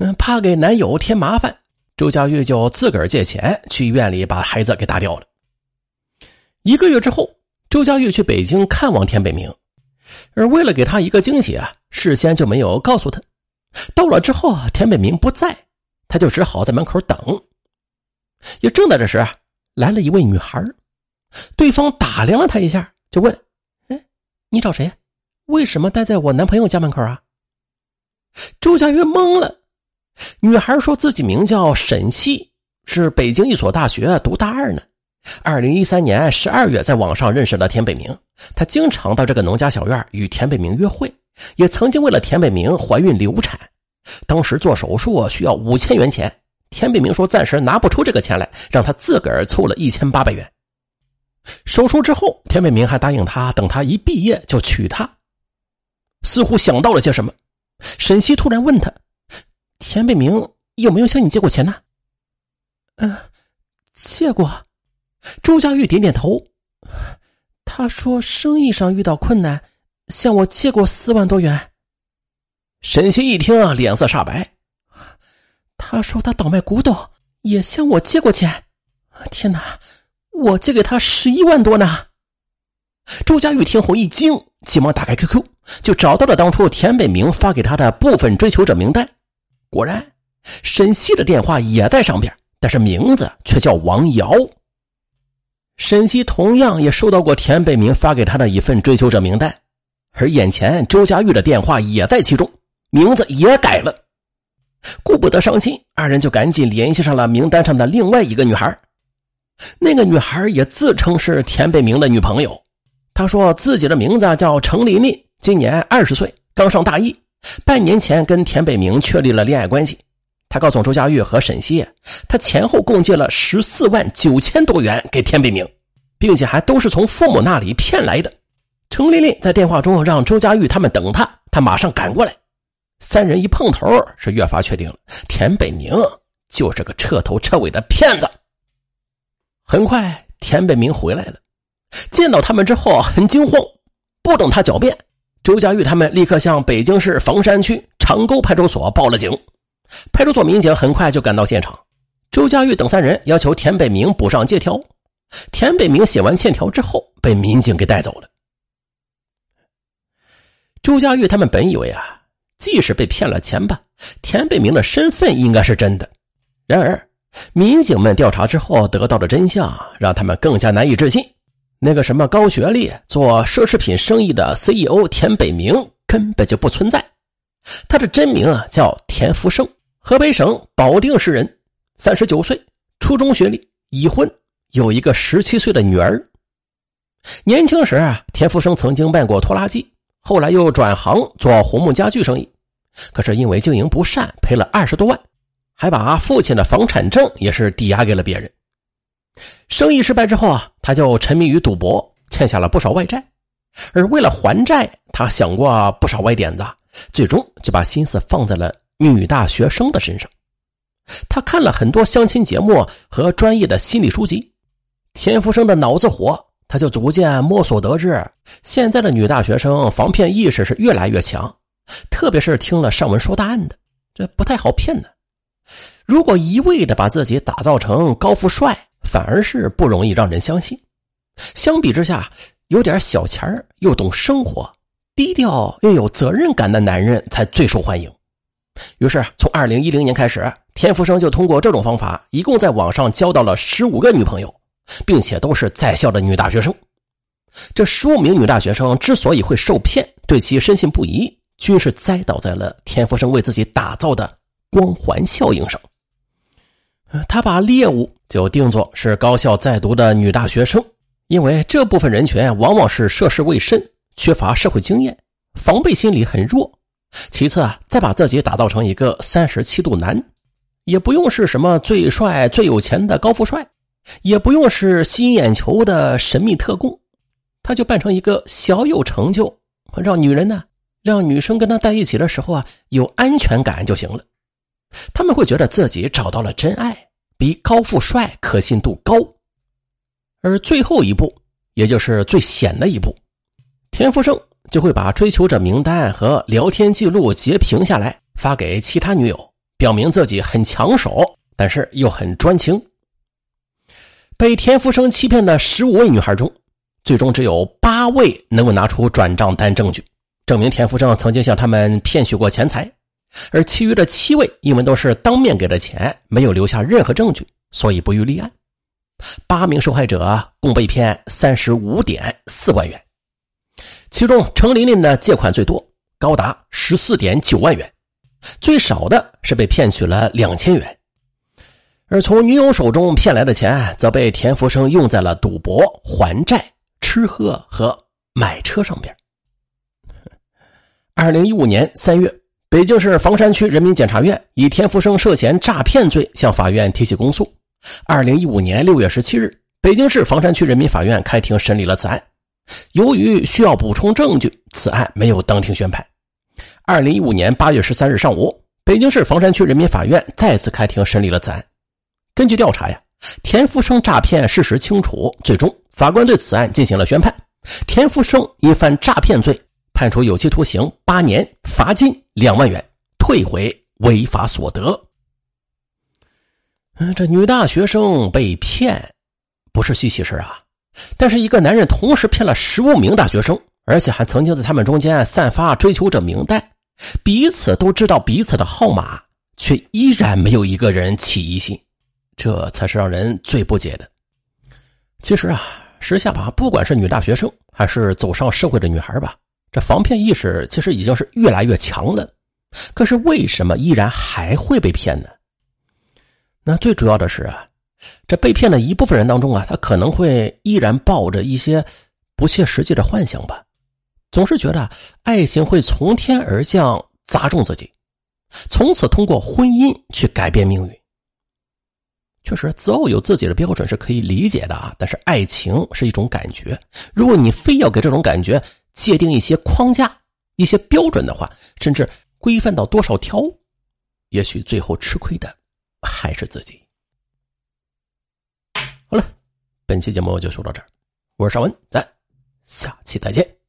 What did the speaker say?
嗯，怕给男友添麻烦，周佳玉就自个儿借钱去医院里把孩子给打掉了。一个月之后，周佳玉去北京看望田北明，而为了给他一个惊喜啊，事先就没有告诉他。到了之后啊，田北明不在，他就只好在门口等。也正在这时，来了一位女孩，对方打量了他一下，就问：“哎，你找谁？为什么待在我男朋友家门口啊？”周佳玉懵了。女孩说自己名叫沈西，是北京一所大学读大二呢。二零一三年十二月，在网上认识了田北明。她经常到这个农家小院与田北明约会，也曾经为了田北明怀孕流产。当时做手术需要五千元钱，田北明说暂时拿不出这个钱来，让他自个儿凑了一千八百元。手术之后，田北明还答应他，等他一毕业就娶她。似乎想到了些什么，沈西突然问他。田北明有没有向你借过钱呢？嗯，借过。周佳玉点点头。他说生意上遇到困难，向我借过四万多元。沈西一听啊，脸色煞白。他说他倒卖古董，也向我借过钱。天哪，我借给他十一万多呢！周佳玉听后一惊，急忙打开 QQ，就找到了当初田北明发给他的部分追求者名单。果然，沈西的电话也在上边，但是名字却叫王瑶。沈西同样也收到过田北明发给他的一份追求者名单，而眼前周佳玉的电话也在其中，名字也改了。顾不得伤心，二人就赶紧联系上了名单上的另外一个女孩。那个女孩也自称是田北明的女朋友，她说自己的名字叫程琳琳，今年二十岁，刚上大一。半年前跟田北明确立了恋爱关系，他告诉周佳玉和沈西，他前后共借了十四万九千多元给田北明，并且还都是从父母那里骗来的。程琳琳在电话中让周佳玉他们等他，他马上赶过来。三人一碰头，是越发确定了田北明就是个彻头彻尾的骗子。很快，田北明回来了，见到他们之后很惊慌，不等他狡辩。周佳玉他们立刻向北京市房山区长沟派出所报了警，派出所民警很快就赶到现场。周佳玉等三人要求田北明补上借条，田北明写完欠条之后被民警给带走了。周佳玉他们本以为啊，即使被骗了钱吧，田北明的身份应该是真的。然而，民警们调查之后得到的真相让他们更加难以置信。那个什么高学历做奢侈品生意的 CEO 田北明根本就不存在，他的真名啊叫田福生，河北省保定市人，三十九岁，初中学历，已婚，有一个十七岁的女儿。年轻时啊，田福生曾经卖过拖拉机，后来又转行做红木家具生意，可是因为经营不善赔了二十多万，还把父亲的房产证也是抵押给了别人。生意失败之后啊，他就沉迷于赌博，欠下了不少外债。而为了还债，他想过不少歪点子，最终就把心思放在了女大学生的身上。他看了很多相亲节目和专业的心理书籍。田福生的脑子活，他就逐渐摸索得知，现在的女大学生防骗意识是越来越强，特别是听了上文说答案的，这不太好骗呢。如果一味的把自己打造成高富帅，反而是不容易让人相信。相比之下，有点小钱又懂生活、低调又有责任感的男人才最受欢迎。于是，从二零一零年开始，田福生就通过这种方法，一共在网上交到了十五个女朋友，并且都是在校的女大学生。这十五名女大学生之所以会受骗，对其深信不疑，均是栽倒在了田福生为自己打造的光环效应上。他把猎物就定作是高校在读的女大学生，因为这部分人群往往是涉世未深，缺乏社会经验，防备心理很弱。其次啊，再把自己打造成一个三十七度男，也不用是什么最帅、最有钱的高富帅，也不用是吸引眼球的神秘特工，他就扮成一个小有成就，让女人呢，让女生跟他在一起的时候啊，有安全感就行了。他们会觉得自己找到了真爱，比高富帅可信度高。而最后一步，也就是最险的一步，田福生就会把追求者名单和聊天记录截屏下来，发给其他女友，表明自己很抢手，但是又很专情。被田福生欺骗的十五位女孩中，最终只有八位能够拿出转账单证据，证明田福生曾经向他们骗取过钱财，而其余的七位因为都是当面给的钱，没有留下任何证据，所以不予立案。八名受害者共被骗三十五点四万元，其中程琳琳的借款最多，高达十四点九万元，最少的是被骗取了两千元。而从女友手中骗来的钱，则被田福生用在了赌博、还债、吃喝和买车上边。二零一五年三月，北京市房山区人民检察院以田福生涉嫌诈骗罪向法院提起公诉。二零一五年六月十七日，北京市房山区人民法院开庭审理了此案。由于需要补充证据，此案没有当庭宣判。二零一五年八月十三日上午，北京市房山区人民法院再次开庭审理了此案。根据调查呀，田福生诈骗事实清楚，最终法官对此案进行了宣判。田福生因犯诈骗罪，判处有期徒刑八年，罚金两万元，退回违法所得。嗯，这女大学生被骗，不是稀奇事啊。但是一个男人同时骗了十五名大学生，而且还曾经在他们中间散发追求者名单，彼此都知道彼此的号码，却依然没有一个人起疑心，这才是让人最不解的。其实啊，时下吧，不管是女大学生还是走上社会的女孩吧，这防骗意识其实已经是越来越强了。可是为什么依然还会被骗呢？那最主要的是啊，这被骗的一部分人当中啊，他可能会依然抱着一些不切实际的幻想吧，总是觉得爱情会从天而降砸中自己，从此通过婚姻去改变命运。确实，择偶有自己的标准是可以理解的啊，但是爱情是一种感觉，如果你非要给这种感觉界定一些框架、一些标准的话，甚至规范到多少条，也许最后吃亏的。还是自己。好了，本期节目就说到这儿，我是邵文，咱下期再见。